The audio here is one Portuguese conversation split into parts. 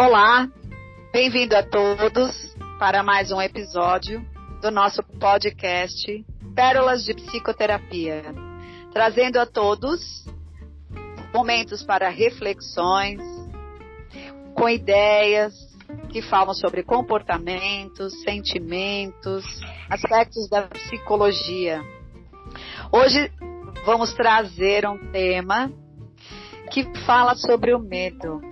Olá, bem-vindo a todos para mais um episódio do nosso podcast Pérolas de Psicoterapia, trazendo a todos momentos para reflexões, com ideias que falam sobre comportamentos, sentimentos, aspectos da psicologia. Hoje vamos trazer um tema que fala sobre o medo.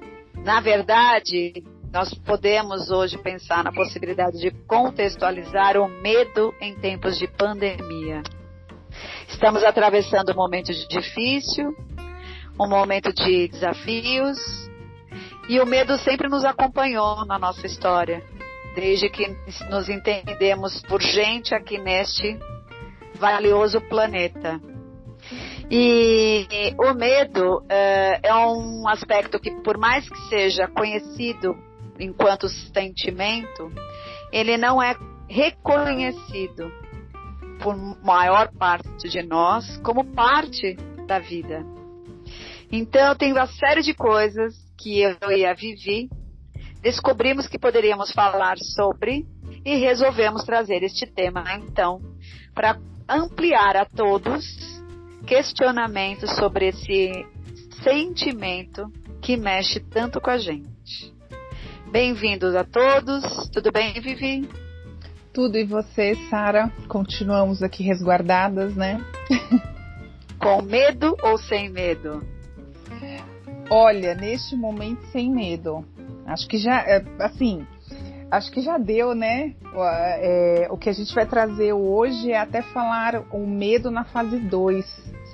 Na verdade, nós podemos hoje pensar na possibilidade de contextualizar o medo em tempos de pandemia. Estamos atravessando um momento difícil, um momento de desafios, e o medo sempre nos acompanhou na nossa história, desde que nos entendemos por gente aqui neste valioso planeta. E, o medo é, é um aspecto que, por mais que seja conhecido enquanto sentimento, ele não é reconhecido por maior parte de nós como parte da vida. Então, tem uma série de coisas que eu e a Vivi descobrimos que poderíamos falar sobre e resolvemos trazer este tema, então, para ampliar a todos questionamentos sobre esse sentimento que mexe tanto com a gente. Bem-vindos a todos. Tudo bem, Vivi? Tudo e você, Sara? Continuamos aqui resguardadas, né? com medo ou sem medo? Olha, neste momento sem medo. Acho que já, é, assim, acho que já deu, né? É, o que a gente vai trazer hoje é até falar o medo na fase 2,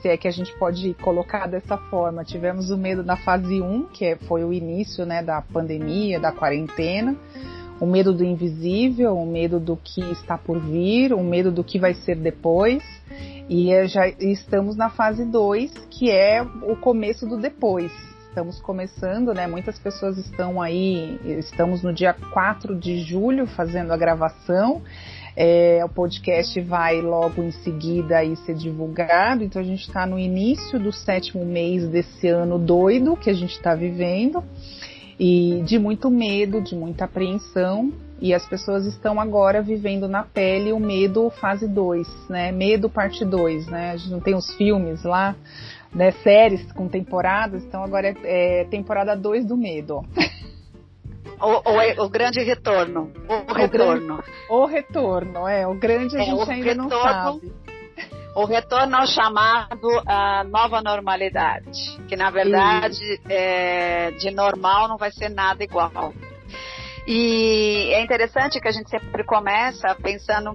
se é que a gente pode colocar dessa forma. Tivemos o medo na fase 1, um, que foi o início né, da pandemia, da quarentena. O medo do invisível, o medo do que está por vir, o medo do que vai ser depois. E é, já estamos na fase 2, que é o começo do depois estamos começando, né? Muitas pessoas estão aí, estamos no dia 4 de julho fazendo a gravação. É, o podcast vai logo em seguida aí ser divulgado, então a gente está no início do sétimo mês desse ano doido que a gente está vivendo e de muito medo, de muita apreensão. E as pessoas estão agora vivendo na pele o medo fase 2, né? Medo parte 2, né? A gente não tem os filmes lá né, séries com temporadas, então agora é, é temporada 2 do medo. O, o, o, grande retorno. O, retorno. O, retorno, é. O grande a é, gente ainda retorno, não sabe. O retorno ao chamado a nova normalidade. Que na verdade é, de normal não vai ser nada igual. E é interessante que a gente sempre começa pensando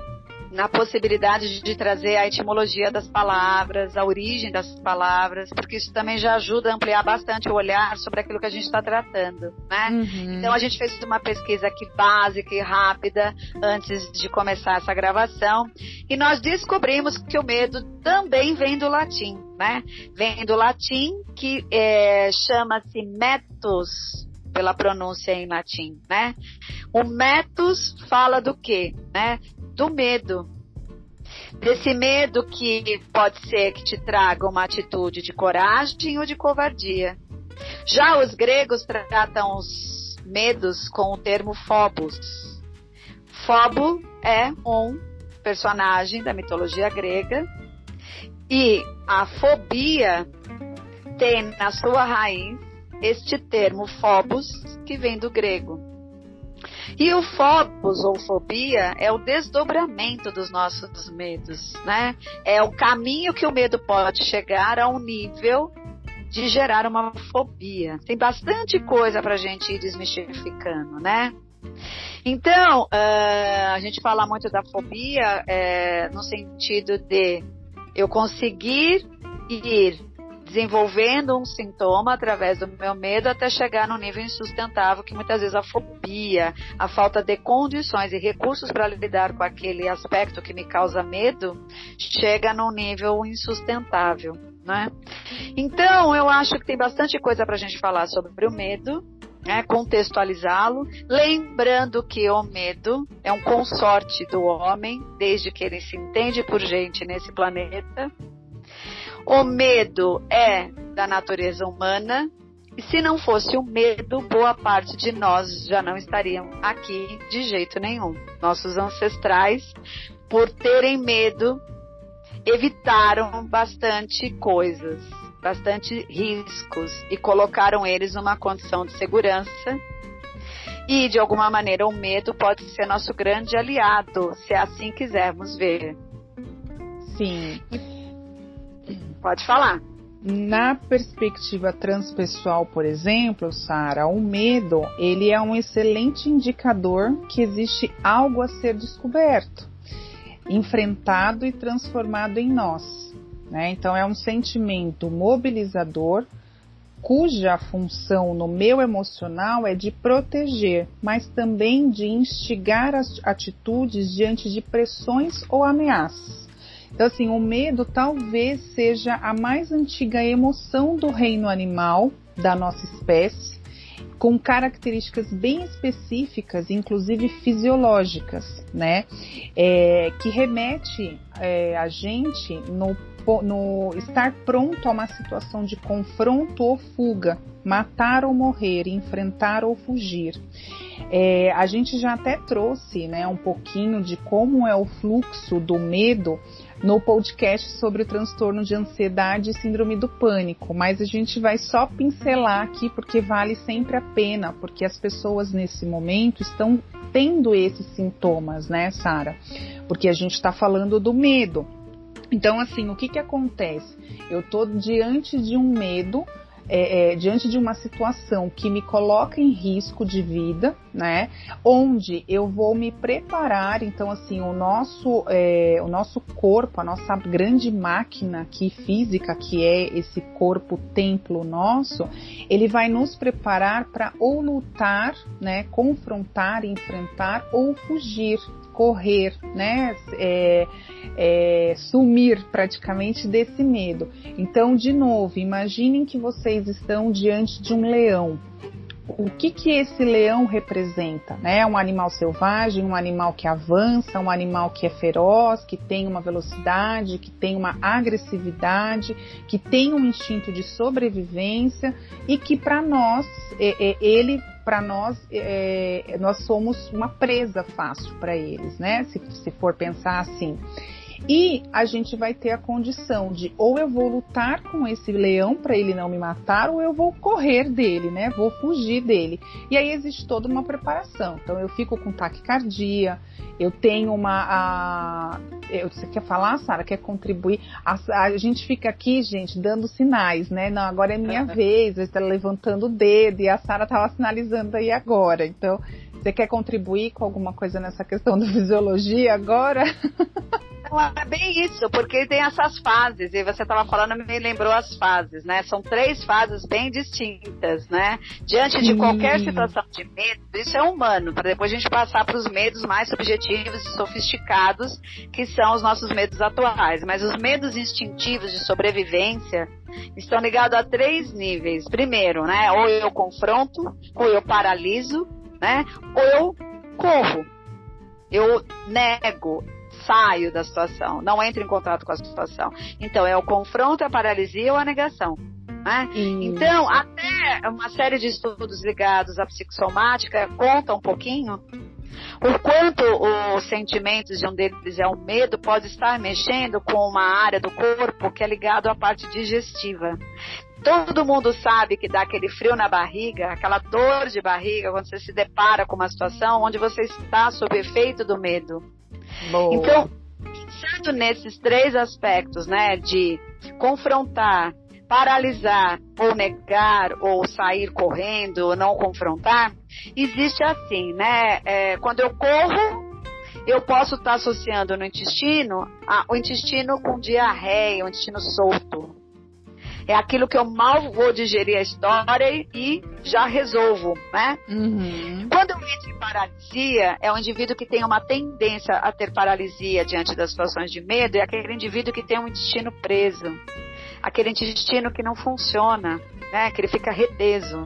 na possibilidade de trazer a etimologia das palavras, a origem das palavras, porque isso também já ajuda a ampliar bastante o olhar sobre aquilo que a gente está tratando, né? Uhum. Então a gente fez uma pesquisa aqui básica e rápida antes de começar essa gravação e nós descobrimos que o medo também vem do latim, né? Vem do latim que é, chama-se metus, pela pronúncia em latim, né? O metus fala do quê, né? Do medo. Desse medo que pode ser que te traga uma atitude de coragem ou de covardia. Já os gregos tratam os medos com o termo phobos. Phobo é um personagem da mitologia grega e a fobia tem na sua raiz este termo phobos que vem do grego. E o phobos ou fobia é o desdobramento dos nossos medos, né? É o caminho que o medo pode chegar a um nível de gerar uma fobia. Tem bastante coisa para a gente ir desmistificando, né? Então, uh, a gente fala muito da fobia é, no sentido de eu conseguir ir desenvolvendo um sintoma através do meu medo até chegar no nível insustentável que muitas vezes a fobia, a falta de condições e recursos para lidar com aquele aspecto que me causa medo, chega num nível insustentável, né? Então, eu acho que tem bastante coisa para a gente falar sobre o medo, né, contextualizá-lo, lembrando que o medo é um consorte do homem, desde que ele se entende por gente nesse planeta, o medo é da natureza humana E se não fosse o medo, boa parte de nós já não estariam aqui de jeito nenhum. Nossos ancestrais, por terem medo, evitaram bastante coisas, bastante riscos e colocaram eles numa condição de segurança. E de alguma maneira o medo pode ser nosso grande aliado, se assim quisermos ver. Sim. Pode falar. Na perspectiva transpessoal, por exemplo, Sara, o medo ele é um excelente indicador que existe algo a ser descoberto, enfrentado e transformado em nós. Né? Então é um sentimento mobilizador cuja função no meu emocional é de proteger, mas também de instigar as atitudes diante de pressões ou ameaças. Então, assim, o medo talvez seja a mais antiga emoção do reino animal da nossa espécie, com características bem específicas, inclusive fisiológicas, né? É, que remete é, a gente no, no estar pronto a uma situação de confronto ou fuga, matar ou morrer, enfrentar ou fugir. É, a gente já até trouxe né, um pouquinho de como é o fluxo do medo no podcast sobre o transtorno de ansiedade e síndrome do pânico, mas a gente vai só pincelar aqui porque vale sempre a pena, porque as pessoas nesse momento estão tendo esses sintomas, né, Sara? Porque a gente está falando do medo. Então, assim, o que que acontece? Eu tô diante de um medo é, é, diante de uma situação que me coloca em risco de vida, né? Onde eu vou me preparar, então assim, o nosso, é, o nosso corpo, a nossa grande máquina aqui física, que é esse corpo templo nosso, ele vai nos preparar para ou lutar, né? Confrontar, enfrentar ou fugir correr, né, é, é, sumir praticamente desse medo. Então, de novo, imaginem que vocês estão diante de um leão. O que que esse leão representa? Né? Um animal selvagem, um animal que avança, um animal que é feroz, que tem uma velocidade, que tem uma agressividade, que tem um instinto de sobrevivência e que para nós é, é, ele para nós, é, nós somos uma presa fácil para eles, né? Se, se for pensar assim. E a gente vai ter a condição de ou eu vou lutar com esse leão para ele não me matar, ou eu vou correr dele, né? Vou fugir dele. E aí existe toda uma preparação. Então eu fico com taquicardia, eu tenho uma. A, eu, você quer falar, Sara? Quer contribuir? A, a, gente fica aqui, gente, dando sinais, né? Não, agora é minha vez, está levantando o dedo e a Sara estava sinalizando aí agora. Então, você quer contribuir com alguma coisa nessa questão da fisiologia agora? Não, é bem isso, porque tem essas fases, e você estava falando, me lembrou as fases, né? São três fases bem distintas, né? Diante de qualquer situação de medo, isso é humano, para depois a gente passar para os medos mais subjetivos e sofisticados, que são os nossos medos atuais. Mas os medos instintivos de sobrevivência estão ligados a três níveis. Primeiro, né? Ou eu confronto, ou eu paraliso, né? Ou eu corro. Eu nego, saio da situação, não entro em contato com a situação. Então, é o confronto, a paralisia ou a negação. Né? Então, até uma série de estudos ligados à psicossomática conta um pouquinho o quanto os sentimentos de um deles é o medo pode estar mexendo com uma área do corpo que é ligado à parte digestiva. Todo mundo sabe que dá aquele frio na barriga, aquela dor de barriga quando você se depara com uma situação onde você está sob efeito do medo. Boa. Então, pensando nesses três aspectos, né, de confrontar, paralisar, ou negar, ou sair correndo, ou não confrontar, existe assim, né? É, quando eu corro, eu posso estar associando no intestino a, o intestino com diarreia, o intestino solto. É aquilo que eu mal vou digerir a história e já resolvo, né? Uhum. Paralisia, é um indivíduo que tem uma tendência a ter paralisia diante das situações de medo, é aquele indivíduo que tem um intestino preso, aquele intestino que não funciona, né? Que ele fica reteso.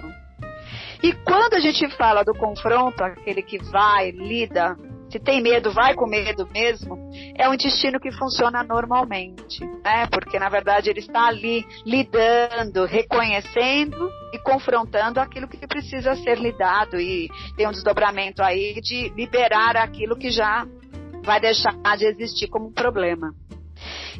E quando a gente fala do confronto, aquele que vai, lida, se tem medo, vai com medo mesmo, é um intestino que funciona normalmente, né? Porque na verdade ele está ali lidando, reconhecendo e confrontando aquilo que precisa ser lidado e tem um desdobramento aí de liberar aquilo que já vai deixar de existir como um problema.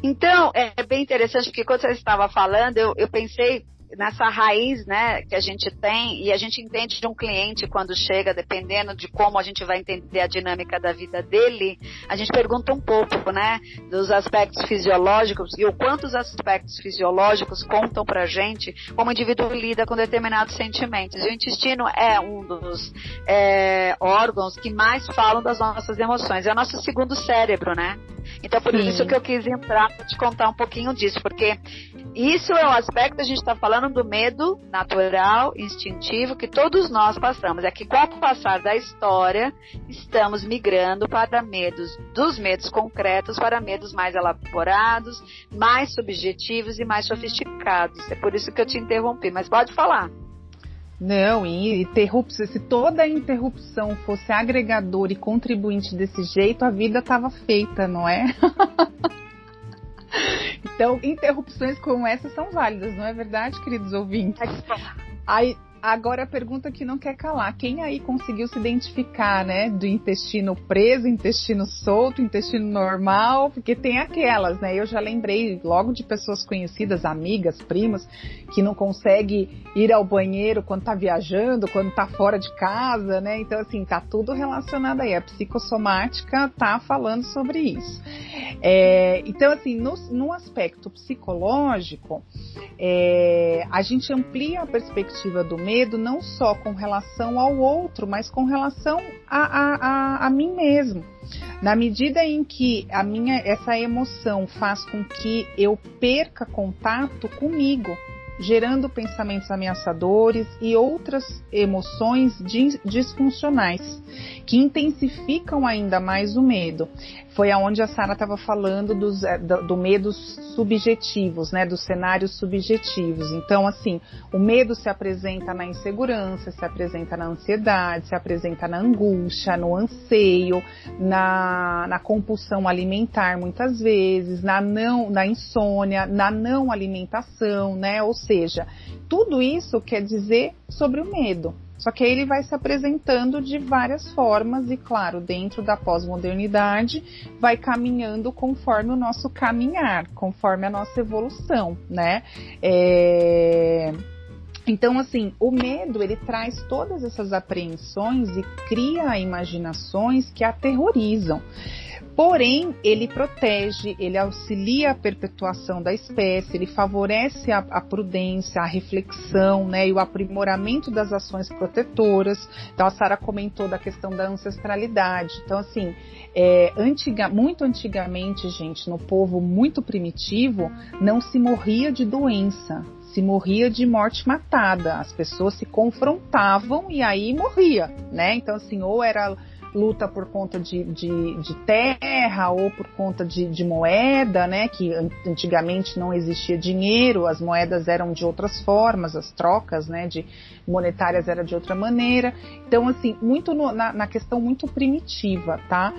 Então, é bem interessante, porque quando você estava falando, eu, eu pensei nessa raiz, né, que a gente tem e a gente entende de um cliente quando chega, dependendo de como a gente vai entender a dinâmica da vida dele, a gente pergunta um pouco, né, dos aspectos fisiológicos e o quanto os aspectos fisiológicos contam pra gente como o indivíduo lida com determinados sentimentos. E o intestino é um dos é, órgãos que mais falam das nossas emoções. É o nosso segundo cérebro, né? Então por Sim. isso que eu quis entrar para te contar um pouquinho disso, porque isso é um aspecto que a gente está falando do medo natural, instintivo, que todos nós passamos. É que com o passar da história, estamos migrando para medos, dos medos concretos para medos mais elaborados, mais subjetivos e mais sofisticados. É por isso que eu te interrompi, mas pode falar. Não, e interrupção, se toda interrupção fosse agregador e contribuinte desse jeito, a vida estava feita, não é? então, interrupções como essa são válidas, não é verdade, queridos ouvintes? Aí, Agora a pergunta que não quer calar: quem aí conseguiu se identificar, né? Do intestino preso, intestino solto, intestino normal? Porque tem aquelas, né? Eu já lembrei logo de pessoas conhecidas, amigas, primas, que não consegue ir ao banheiro quando tá viajando, quando tá fora de casa, né? Então, assim, tá tudo relacionado aí. A psicossomática tá falando sobre isso. É, então, assim, no, no aspecto psicológico, é, a gente amplia a perspectiva do medo não só com relação ao outro, mas com relação a, a, a, a mim mesmo. Na medida em que a minha essa emoção faz com que eu perca contato comigo, gerando pensamentos ameaçadores e outras emoções disfuncionais que intensificam ainda mais o medo. Foi aonde a Sara estava falando dos, eh, do, do medos subjetivos, né, dos cenários subjetivos. Então, assim, o medo se apresenta na insegurança, se apresenta na ansiedade, se apresenta na angústia, no anseio, na, na compulsão alimentar, muitas vezes, na não, na insônia, na não alimentação, né? Ou seja, tudo isso quer dizer sobre o medo. Só que aí ele vai se apresentando de várias formas e, claro, dentro da pós-modernidade, vai caminhando conforme o nosso caminhar, conforme a nossa evolução, né? É... Então, assim, o medo ele traz todas essas apreensões e cria imaginações que aterrorizam. Porém, ele protege, ele auxilia a perpetuação da espécie, ele favorece a, a, prudência, a reflexão, né, e o aprimoramento das ações protetoras. Então, a Sara comentou da questão da ancestralidade. Então, assim, é, antiga, muito antigamente, gente, no povo muito primitivo, não se morria de doença, se morria de morte matada. As pessoas se confrontavam e aí morria, né? Então, assim, ou era luta por conta de, de, de terra ou por conta de, de, moeda, né? Que antigamente não existia dinheiro, as moedas eram de outras formas, as trocas, né? De monetárias era de outra maneira. Então, assim, muito no, na, na questão muito primitiva, tá?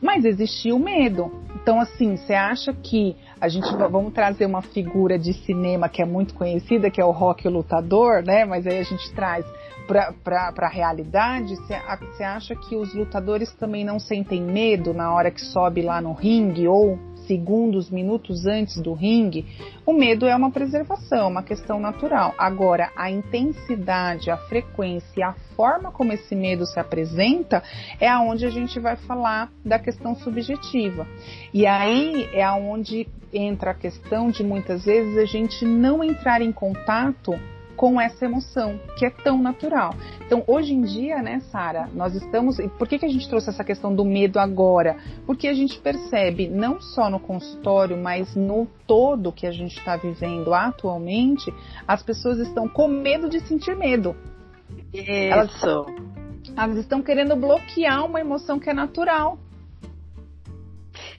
Mas existia o medo. Então, assim, você acha que a gente vamos trazer uma figura de cinema que é muito conhecida, que é o Rock Lutador, né? Mas aí a gente traz para a realidade, você acha que os lutadores também não sentem medo na hora que sobe lá no ringue ou segundos, minutos antes do ringue? O medo é uma preservação, uma questão natural. Agora, a intensidade, a frequência, a forma como esse medo se apresenta é aonde a gente vai falar da questão subjetiva. E aí é aonde entra a questão de muitas vezes a gente não entrar em contato com essa emoção que é tão natural. Então, hoje em dia, né, Sara, nós estamos. Por que, que a gente trouxe essa questão do medo agora? Porque a gente percebe, não só no consultório, mas no todo que a gente está vivendo atualmente, as pessoas estão com medo de sentir medo. Isso. Elas, elas estão querendo bloquear uma emoção que é natural.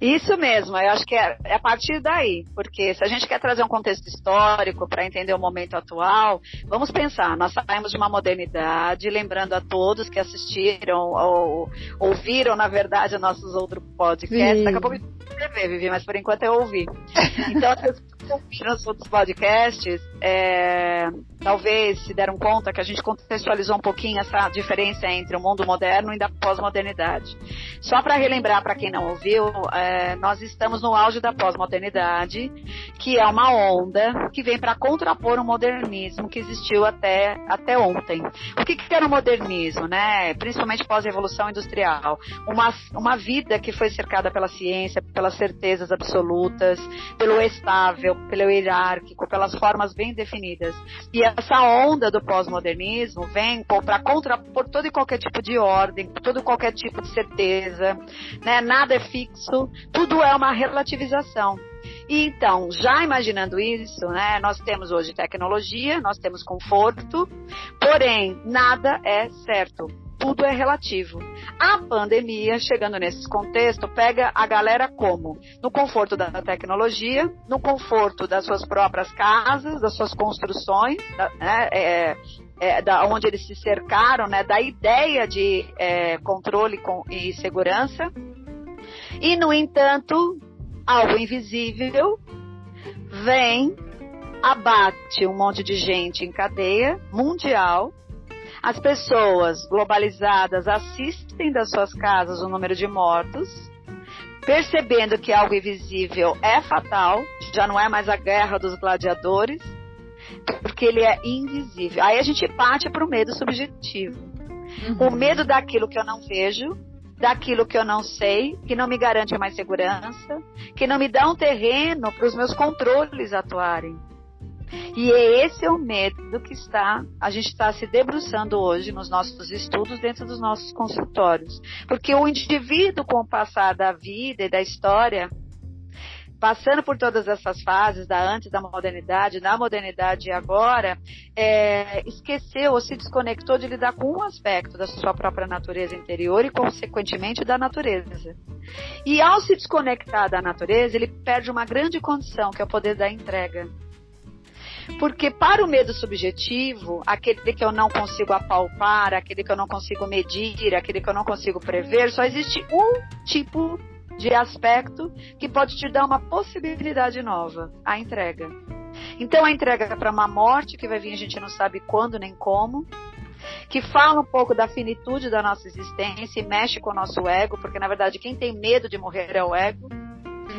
Isso mesmo, eu acho que é, é, a partir daí, porque se a gente quer trazer um contexto histórico para entender o momento atual, vamos pensar, nós saímos de uma modernidade, lembrando a todos que assistiram ou ouviram, na verdade, nossos outros podcasts. Sim. Daqui a pouco escrever, Vivi, mas por enquanto eu ouvi. Então, ouviram os outros podcasts é, talvez se deram conta que a gente contextualizou um pouquinho essa diferença entre o mundo moderno e da pós-modernidade. Só para relembrar para quem não ouviu, é, nós estamos no auge da pós-modernidade, que é uma onda que vem para contrapor o modernismo que existiu até, até ontem. O que, que era o modernismo, né? Principalmente pós-revolução industrial. Uma, uma vida que foi cercada pela ciência, pelas certezas absolutas, pelo estável, pelo hierárquico, pelas formas bem definidas. E essa onda do pós-modernismo vem para contrapor todo e qualquer tipo de ordem, todo e qualquer tipo de certeza, né? Nada é fixo, tudo é uma relativização. E então, já imaginando isso, né, nós temos hoje tecnologia, nós temos conforto, porém nada é certo tudo é relativo. A pandemia, chegando nesse contexto, pega a galera como? No conforto da tecnologia, no conforto das suas próprias casas, das suas construções, né, é, é, da onde eles se cercaram, né, da ideia de é, controle com, e segurança. E, no entanto, algo invisível vem, abate um monte de gente em cadeia mundial as pessoas globalizadas assistem das suas casas o número de mortos, percebendo que algo invisível é fatal, já não é mais a guerra dos gladiadores, porque ele é invisível. Aí a gente parte para o medo subjetivo. Uhum. O medo daquilo que eu não vejo, daquilo que eu não sei, que não me garante mais segurança, que não me dá um terreno para os meus controles atuarem. E é esse é o medo que está, a gente está se debruçando hoje nos nossos estudos dentro dos nossos consultórios. Porque o indivíduo, com o passar da vida e da história, passando por todas essas fases, da antes da modernidade, da modernidade e agora, é, esqueceu ou se desconectou de lidar com um aspecto da sua própria natureza interior e, consequentemente, da natureza. E ao se desconectar da natureza, ele perde uma grande condição, que é o poder da entrega. Porque para o medo subjetivo, aquele que eu não consigo apalpar, aquele que eu não consigo medir, aquele que eu não consigo prever, só existe um tipo de aspecto que pode te dar uma possibilidade nova, a entrega. Então a entrega é para uma morte que vai vir, a gente não sabe quando nem como, que fala um pouco da finitude da nossa existência e mexe com o nosso ego, porque na verdade quem tem medo de morrer é o ego.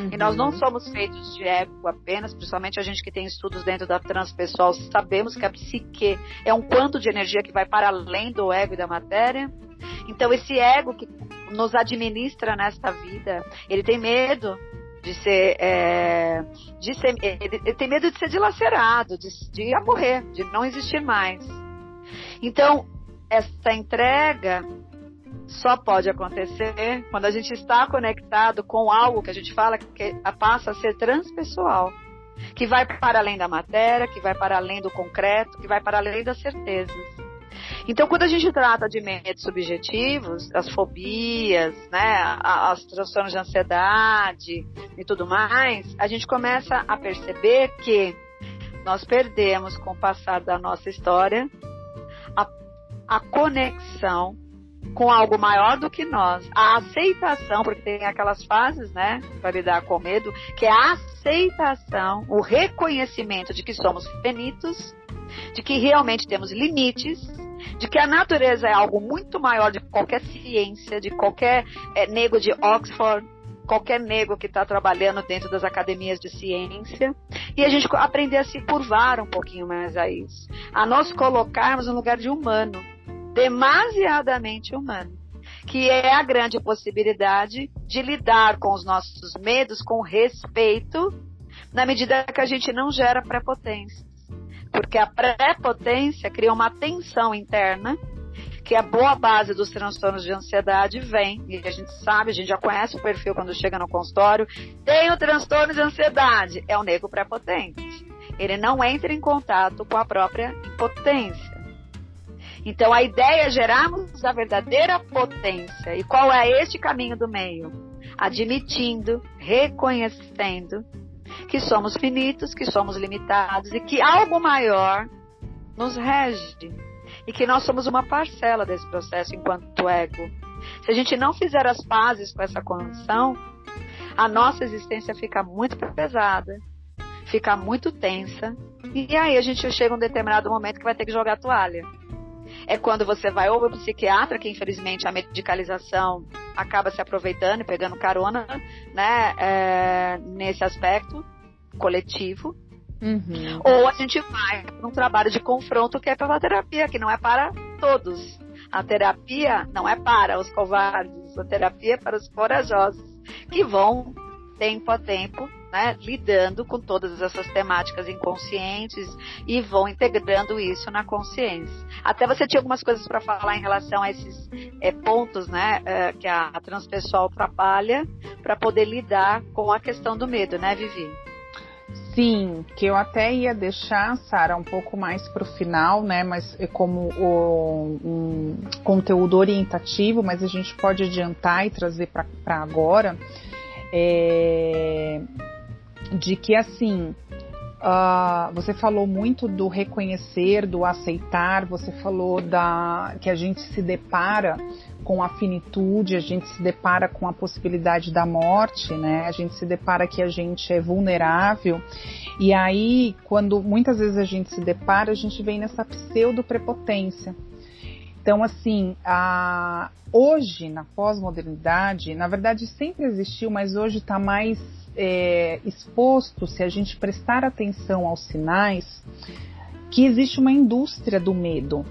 Uhum. E nós não somos feitos de ego apenas, principalmente a gente que tem estudos dentro da transpessoal, sabemos que a psique é um quanto de energia que vai para além do ego e da matéria. Então esse ego que nos administra nesta vida, ele tem medo de ser, é, de ser ele, tem medo de ser dilacerado, de, de morrer, de não existir mais. Então essa entrega só pode acontecer quando a gente está conectado com algo que a gente fala que passa a ser transpessoal, que vai para além da matéria, que vai para além do concreto, que vai para além das certezas. Então, quando a gente trata de medos subjetivos, as fobias, né, as transtornos de ansiedade e tudo mais, a gente começa a perceber que nós perdemos com o passar da nossa história a, a conexão com algo maior do que nós. A aceitação, porque tem aquelas fases, né, para lidar com medo, que é a aceitação, o reconhecimento de que somos finitos, de que realmente temos limites, de que a natureza é algo muito maior de qualquer ciência, de qualquer é, nego de Oxford, qualquer nego que está trabalhando dentro das academias de ciência, e a gente aprender a se curvar um pouquinho mais a isso, a nós colocarmos no lugar de humano demasiadamente humano, que é a grande possibilidade de lidar com os nossos medos com respeito, na medida que a gente não gera prepotência. Porque a prepotência cria uma tensão interna, que a boa base dos transtornos de ansiedade vem, e a gente sabe, a gente já conhece o perfil quando chega no consultório, tem o transtorno de ansiedade, é o nego prepotente. Ele não entra em contato com a própria impotência. Então a ideia é gerarmos a verdadeira potência. E qual é este caminho do meio? admitindo, reconhecendo que somos finitos, que somos limitados e que algo maior nos rege e que nós somos uma parcela desse processo enquanto ego. Se a gente não fizer as pazes com essa condição, a nossa existência fica muito pesada, fica muito tensa, e aí a gente chega um determinado momento que vai ter que jogar a toalha. É quando você vai ou para o psiquiatra, que infelizmente a medicalização acaba se aproveitando e pegando carona, né, é, nesse aspecto coletivo, Uhum. Ou a gente vai para um trabalho de confronto que é pela terapia, que não é para todos. A terapia não é para os covardes, a terapia é para os corajosos, que vão, tempo a tempo, né, lidando com todas essas temáticas inconscientes e vão integrando isso na consciência. Até você tinha algumas coisas para falar em relação a esses é, pontos né, é, que a, transpessoal trabalha para poder lidar com a questão do medo, né, Vivi? Sim, que eu até ia deixar, Sara, um pouco mais para o final, né? Mas é como o, um conteúdo orientativo, mas a gente pode adiantar e trazer para agora. É, de que assim Uh, você falou muito do reconhecer, do aceitar, você falou da que a gente se depara com a finitude, a gente se depara com a possibilidade da morte, né? A gente se depara que a gente é vulnerável. E aí, quando muitas vezes a gente se depara, a gente vem nessa pseudo prepotência. Então, assim, a, hoje na pós-modernidade, na verdade sempre existiu, mas hoje está mais é, exposto, se a gente prestar atenção aos sinais, que existe uma indústria do medo.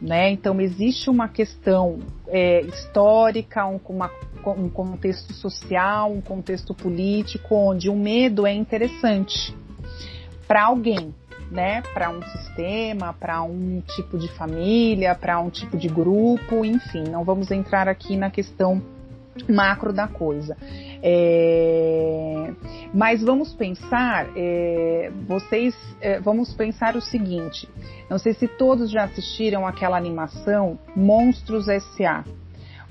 Né? Então, existe uma questão é, histórica, um, uma, um contexto social, um contexto político, onde o medo é interessante para alguém, né? Para um sistema, para um tipo de família, para um tipo de grupo, enfim. Não vamos entrar aqui na questão macro da coisa. É, mas vamos pensar, é, vocês, é, vamos pensar o seguinte. Não sei se todos já assistiram aquela animação Monstros S.A.,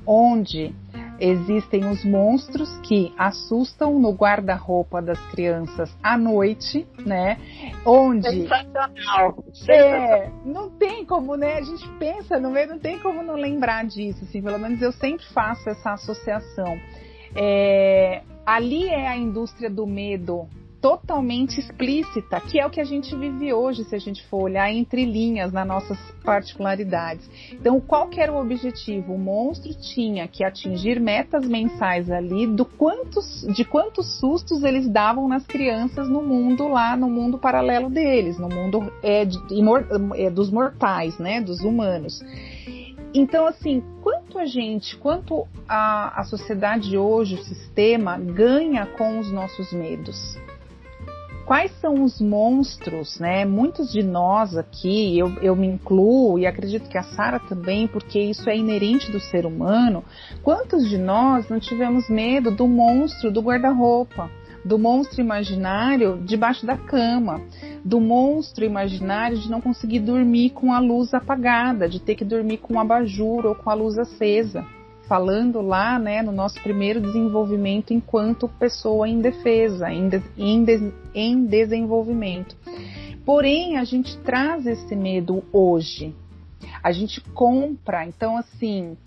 onde existem os monstros que assustam no guarda-roupa das crianças à noite, né? Onde Sensacional. É, não tem como, né? A gente pensa no meio, não tem como não lembrar disso, assim, pelo menos eu sempre faço essa associação. É, ali é a indústria do medo totalmente explícita, que é o que a gente vive hoje, se a gente for olhar entre linhas nas nossas particularidades. Então, qual era o objetivo? O monstro tinha que atingir metas mensais ali do quantos, de quantos sustos eles davam nas crianças no mundo lá, no mundo paralelo deles, no mundo é, de, é, dos mortais, né, dos humanos. Então, assim, quanto a gente, quanto a, a sociedade hoje, o sistema, ganha com os nossos medos? quais são os monstros, né? Muitos de nós aqui, eu, eu me incluo e acredito que a Sara também, porque isso é inerente do ser humano. Quantos de nós não tivemos medo do monstro do guarda-roupa? Do monstro imaginário debaixo da cama, do monstro imaginário de não conseguir dormir com a luz apagada, de ter que dormir com um abajur ou com a luz acesa falando lá né, no nosso primeiro desenvolvimento enquanto pessoa indefesa, em, de, em, de, em desenvolvimento. Porém, a gente traz esse medo hoje. A gente compra, então assim,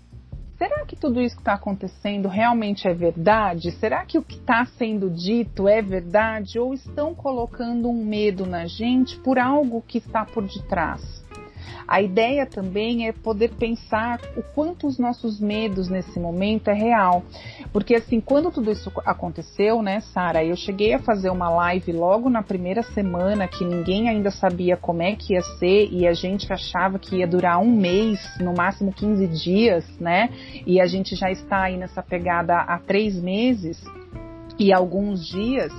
será que tudo isso que está acontecendo realmente é verdade? Será que o que está sendo dito é verdade? Ou estão colocando um medo na gente por algo que está por detrás? A ideia também é poder pensar o quanto os nossos medos nesse momento é real. Porque assim, quando tudo isso aconteceu, né, Sara, eu cheguei a fazer uma live logo na primeira semana que ninguém ainda sabia como é que ia ser e a gente achava que ia durar um mês, no máximo 15 dias, né? E a gente já está aí nessa pegada há três meses e alguns dias.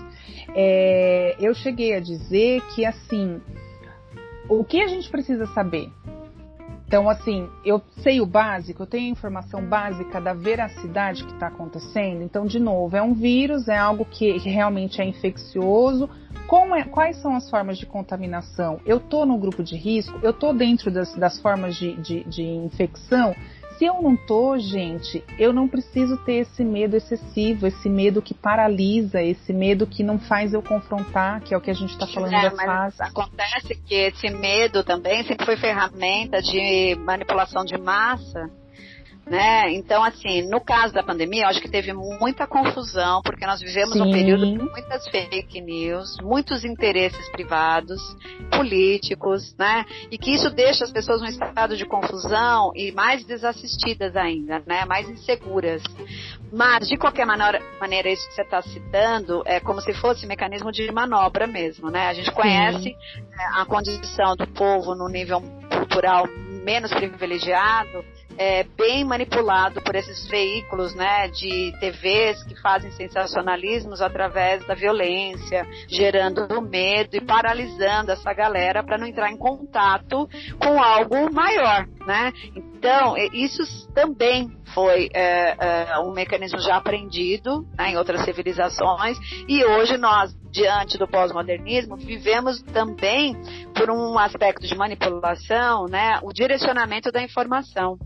É, eu cheguei a dizer que assim o que a gente precisa saber? Então, assim, eu sei o básico, eu tenho a informação básica da veracidade que está acontecendo. Então, de novo, é um vírus, é algo que realmente é infeccioso. É, quais são as formas de contaminação? Eu estou no grupo de risco? Eu estou dentro das, das formas de, de, de infecção? Se eu não tô, gente, eu não preciso ter esse medo excessivo, esse medo que paralisa, esse medo que não faz eu confrontar, que é o que a gente está falando é, da fase. Acontece que esse medo também sempre foi ferramenta de manipulação de massa né? Então, assim, no caso da pandemia, eu acho que teve muita confusão, porque nós vivemos Sim. um período de muitas fake news, muitos interesses privados, políticos, né? E que isso deixa as pessoas num estado de confusão e mais desassistidas ainda, né? Mais inseguras. Mas, de qualquer maneira, isso que você está citando é como se fosse mecanismo de manobra mesmo, né? A gente conhece né, a condição do povo no nível cultural menos privilegiado, é, bem manipulado por esses veículos né, de TVs que fazem sensacionalismos através da violência, gerando medo e paralisando essa galera para não entrar em contato com algo maior. Né? Então, isso também foi é, é, um mecanismo já aprendido né, em outras civilizações e hoje nós, diante do pós-modernismo, vivemos também por um aspecto de manipulação, né, o direcionamento da informação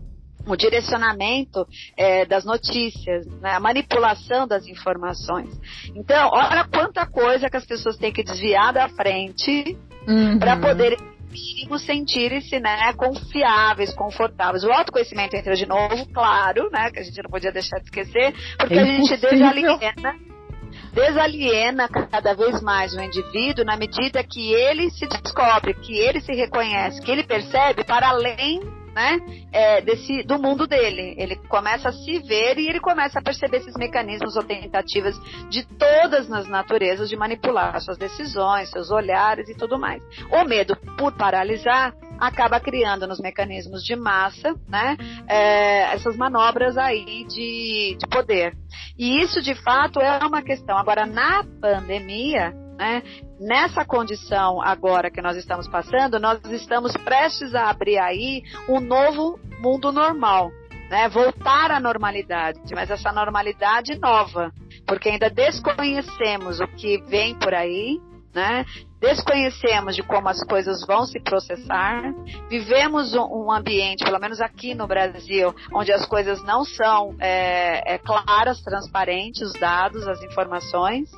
o direcionamento é, das notícias, né, a manipulação das informações. Então, olha quanta coisa que as pessoas têm que desviar da frente uhum. para poder mínimo sentirem-se né, confiáveis, confortáveis. O autoconhecimento entra de novo, claro, né, que a gente não podia deixar de esquecer, porque é a gente desaliena desaliena cada vez mais o indivíduo na medida que ele se descobre, que ele se reconhece, que ele percebe para além né, é, desse, do mundo dele. Ele começa a se ver e ele começa a perceber esses mecanismos ou tentativas de todas as naturezas de manipular suas decisões, seus olhares e tudo mais. O medo, por paralisar, acaba criando nos mecanismos de massa, né, é, essas manobras aí de, de poder. E isso, de fato, é uma questão. Agora, na pandemia, né? Nessa condição agora que nós estamos passando, nós estamos prestes a abrir aí um novo mundo normal. Né, voltar à normalidade, mas essa normalidade nova, porque ainda desconhecemos o que vem por aí, né? Desconhecemos de como as coisas vão se processar. Vivemos um, ambiente, pelo menos aqui no Brasil, onde as coisas não são é, é, claras, transparentes, os dados, as informações.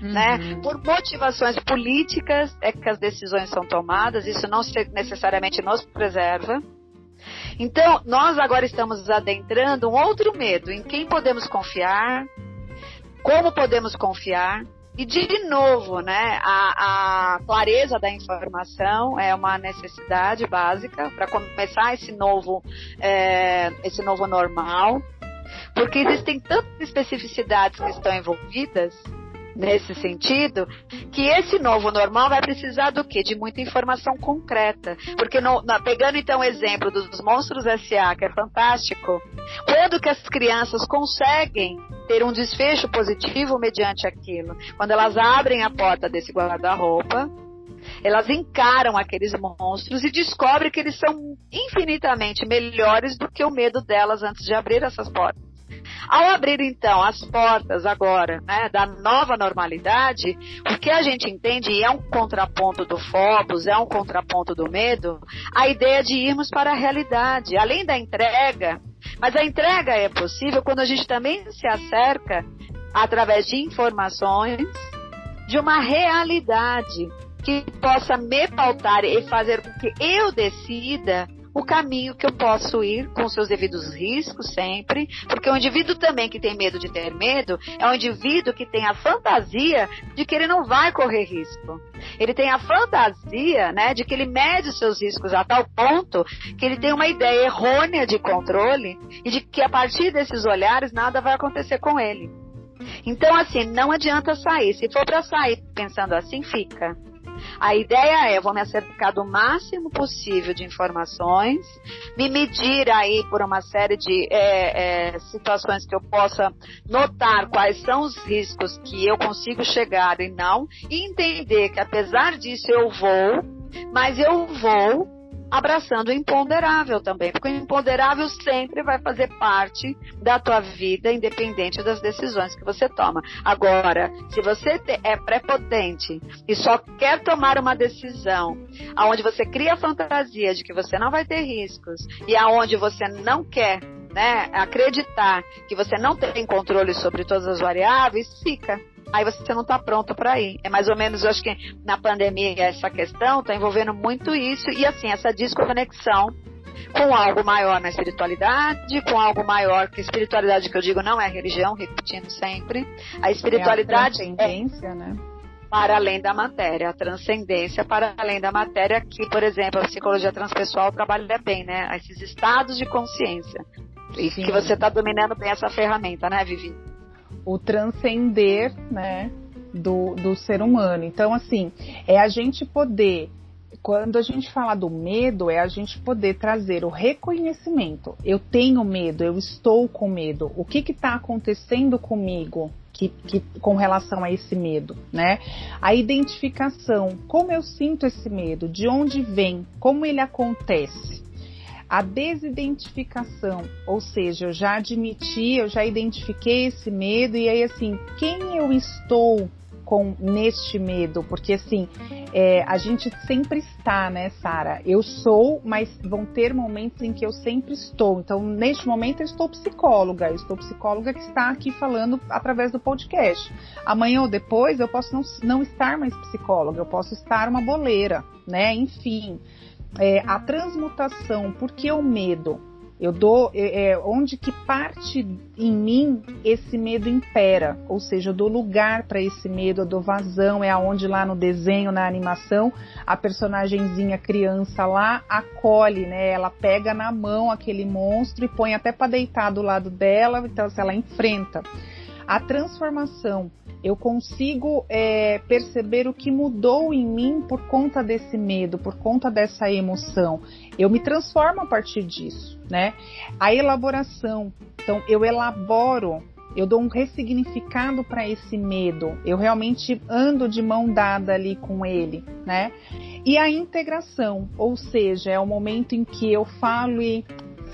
Né? Uhum. Né? Por motivações políticas é que as decisões são tomadas, isso não necessariamente nos preserva. Então, nós agora estamos adentrando um outro medo em quem podemos confiar, como podemos confiar, e de novo, né, a, a, clareza da informação é uma necessidade básica para começar esse novo, é, esse novo normal, porque existem tantas especificidades que estão envolvidas nesse sentido, que esse novo normal vai precisar do quê? De muita informação concreta. Porque no, na, pegando então o exemplo dos monstros SA, que é fantástico, quando que as crianças conseguem ter um desfecho positivo mediante aquilo? Quando elas abrem a porta desse guarda-roupa, elas encaram aqueles monstros e descobrem que eles são infinitamente melhores do que o medo delas antes de abrir essas portas. Ao abrir então as portas agora né, da nova normalidade, o que a gente entende, e é um contraponto do Phobos, é um contraponto do medo, a ideia de irmos para a realidade, além da entrega, mas a entrega é possível quando a gente também se acerca através de informações de uma realidade que possa me pautar e fazer com que eu decida o caminho que eu posso ir com seus devidos riscos sempre, porque o indivíduo também que tem medo de ter medo é um indivíduo que tem a fantasia de que ele não vai correr risco. Ele tem a fantasia, né, de que ele mede os seus riscos a tal ponto que ele tem uma ideia errônea de controle e de que a partir desses olhares nada vai acontecer com ele. Então, assim, não adianta sair. Se for para sair pensando assim, fica. A ideia é, vou me acercar do máximo possível de informações, me medir aí por uma série de é, é, situações que eu possa notar quais são os riscos que eu consigo chegar e não, e entender que apesar disso eu vou, mas eu vou abraçando o imponderável também, porque o imponderável sempre vai fazer parte da tua vida, independente das decisões que você toma. Agora, se você é prepotente e só quer tomar uma decisão aonde você cria a fantasia de que você não vai ter riscos e aonde você não quer né, acreditar que você não tem controle sobre todas as variáveis, fica aí você não está pronto para ir. É mais ou menos, eu acho que na pandemia essa questão está envolvendo muito isso e assim essa desconexão com algo maior na espiritualidade, com algo maior que espiritualidade que eu digo não é religião, repetindo sempre. A espiritualidade é, a transcendência, é né? para além da matéria, a transcendência para além da matéria, que, por exemplo, a psicologia transpessoal trabalha bem, né? Esses estados de consciência. E que você está dominando bem essa ferramenta, né, Vivi? O transcender, né, do, do ser humano. Então, assim, é a gente poder quando a gente fala do medo, é a gente poder trazer o reconhecimento. Eu tenho medo, eu estou com medo. O que está acontecendo comigo que, que, com relação a esse medo, né? A identificação, como eu sinto esse medo, de onde vem, como ele acontece. A desidentificação, ou seja, eu já admiti, eu já identifiquei esse medo e aí assim, quem eu estou com neste medo? Porque assim, é, a gente sempre está, né, Sara? Eu sou, mas vão ter momentos em que eu sempre estou. Então, neste momento, eu estou psicóloga. Eu estou psicóloga que está aqui falando através do podcast. Amanhã ou depois, eu posso não, não estar mais psicóloga. Eu posso estar uma boleira, né? Enfim é, a transmutação, porque o medo? Eu dou é, é, onde que parte em mim esse medo impera, ou seja, eu dou lugar para esse medo, eu dou vazão, é aonde lá no desenho, na animação, a personagemzinha criança lá acolhe, né? Ela pega na mão aquele monstro e põe até para deitar do lado dela, então se ela enfrenta. A transformação eu consigo é, perceber o que mudou em mim por conta desse medo, por conta dessa emoção. Eu me transformo a partir disso, né? A elaboração, então eu elaboro eu dou um ressignificado para esse medo. Eu realmente ando de mão dada ali com ele, né? E a integração, ou seja, é o momento em que eu falo e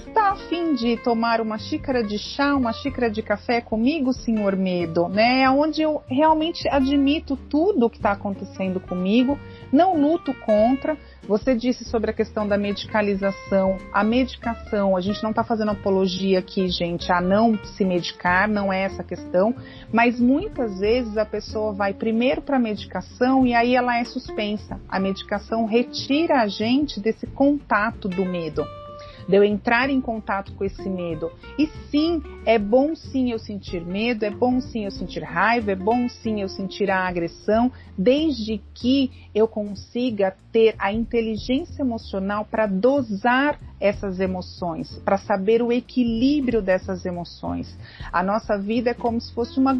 está afim de tomar uma xícara de chá, uma xícara de café comigo, senhor medo, né? É onde eu realmente admito tudo o que está acontecendo comigo, não luto contra. Você disse sobre a questão da medicalização. A medicação, a gente não está fazendo apologia aqui, gente, a não se medicar, não é essa a questão, mas muitas vezes a pessoa vai primeiro para a medicação e aí ela é suspensa. A medicação retira a gente desse contato do medo de eu entrar em contato com esse medo. E sim, é bom sim eu sentir medo, é bom sim eu sentir raiva, é bom sim eu sentir a agressão, desde que eu consiga ter a inteligência emocional para dosar essas emoções, para saber o equilíbrio dessas emoções. A nossa vida é como se fosse uma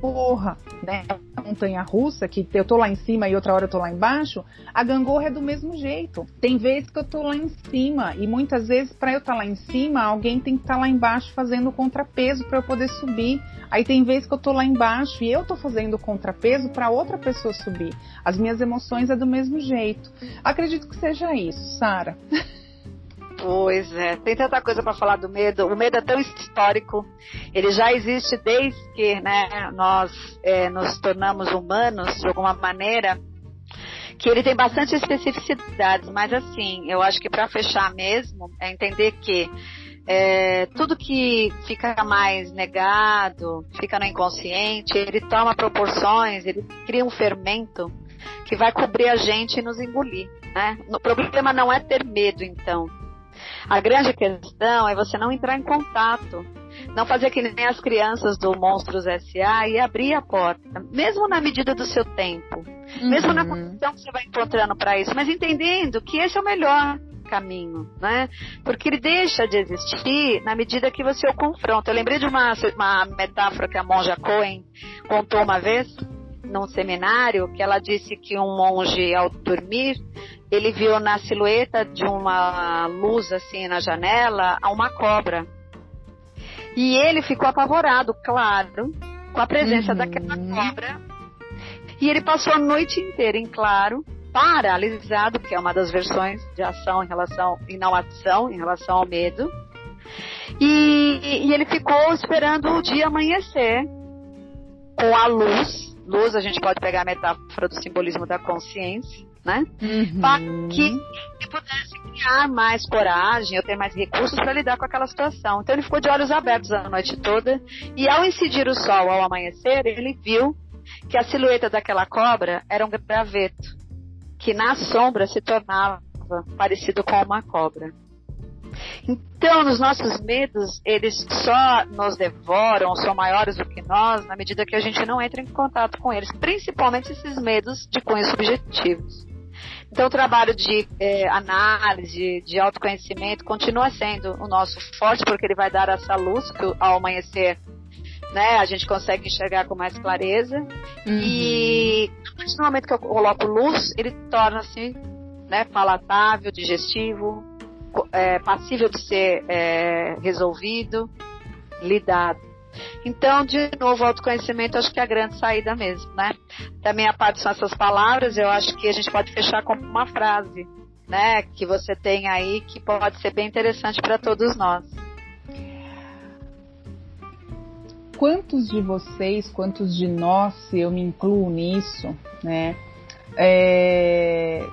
porra, né? A montanha russa, que eu tô lá em cima e outra hora eu tô lá embaixo, a gangorra é do mesmo jeito. Tem vezes que eu tô lá em cima e muitas vezes para eu estar tá lá em cima, alguém tem que estar tá lá embaixo fazendo contrapeso para eu poder subir. Aí tem vezes que eu tô lá embaixo e eu tô fazendo contrapeso para outra pessoa subir. As minhas emoções é do mesmo jeito. Acredito que seja isso, Sara. Pois é, tem tanta coisa para falar do medo. O medo é tão histórico. Ele já existe desde que né, nós é, nos tornamos humanos de alguma maneira. Que ele tem bastante especificidades, mas assim, eu acho que para fechar mesmo é entender que é, tudo que fica mais negado, fica no inconsciente, ele toma proporções, ele cria um fermento que vai cobrir a gente e nos engolir. Né? O problema não é ter medo, então. A grande questão é você não entrar em contato. Não fazer que nem as crianças do Monstros S.A. e abrir a porta, mesmo na medida do seu tempo, uhum. mesmo na uhum. condição que você vai encontrando para isso, mas entendendo que esse é o melhor caminho, né? Porque ele deixa de existir na medida que você o confronta. Eu lembrei de uma, uma metáfora que a monja Cohen contou uma vez num seminário, que ela disse que um monge, ao dormir, ele viu na silhueta de uma luz assim na janela uma cobra. E ele ficou apavorado, claro, com a presença uhum. daquela cobra. E ele passou a noite inteira em claro, paralisado, que é uma das versões de ação em relação e não ação em relação ao medo. E, e ele ficou esperando o dia amanhecer com a luz. Luz, a gente pode pegar a metáfora do simbolismo da consciência, né? Uhum. Para que ele pudesse criar mais coragem, ou ter mais recursos para lidar com aquela situação. Então ele ficou de olhos abertos a noite toda e ao incidir o sol ao amanhecer, ele viu que a silhueta daquela cobra era um graveto, que na sombra se tornava parecido com uma cobra. Então, os nossos medos, eles só nos devoram, são maiores do que nós, na medida que a gente não entra em contato com eles, principalmente esses medos de cunhos subjetivos. Então, o trabalho de é, análise, de autoconhecimento, continua sendo o nosso forte, porque ele vai dar essa luz que ao amanhecer né, a gente consegue enxergar com mais clareza. Uhum. E a partir do momento que eu coloco luz, ele torna-se né, palatável, digestivo, é, passível de ser é, resolvido, lidado. Então, de novo, autoconhecimento acho que é a grande saída mesmo, né? Também a parte são essas palavras, eu acho que a gente pode fechar com uma frase, né? Que você tem aí que pode ser bem interessante para todos nós. Quantos de vocês, quantos de nós, se eu me incluo nisso, né? É,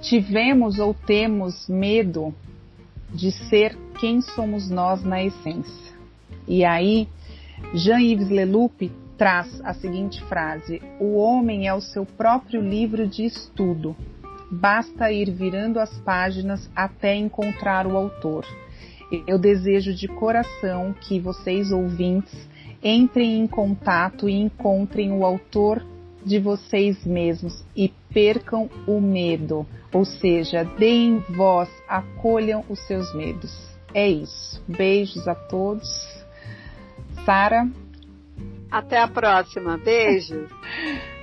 tivemos ou temos medo de ser quem somos nós na essência. E aí, Jean-Yves Leloup traz a seguinte frase: O homem é o seu próprio livro de estudo. Basta ir virando as páginas até encontrar o autor. Eu desejo de coração que vocês ouvintes entrem em contato e encontrem o autor de vocês mesmos e percam o medo, ou seja, deem voz, acolham os seus medos. É isso. Beijos a todos. Sara. Até a próxima. Beijos.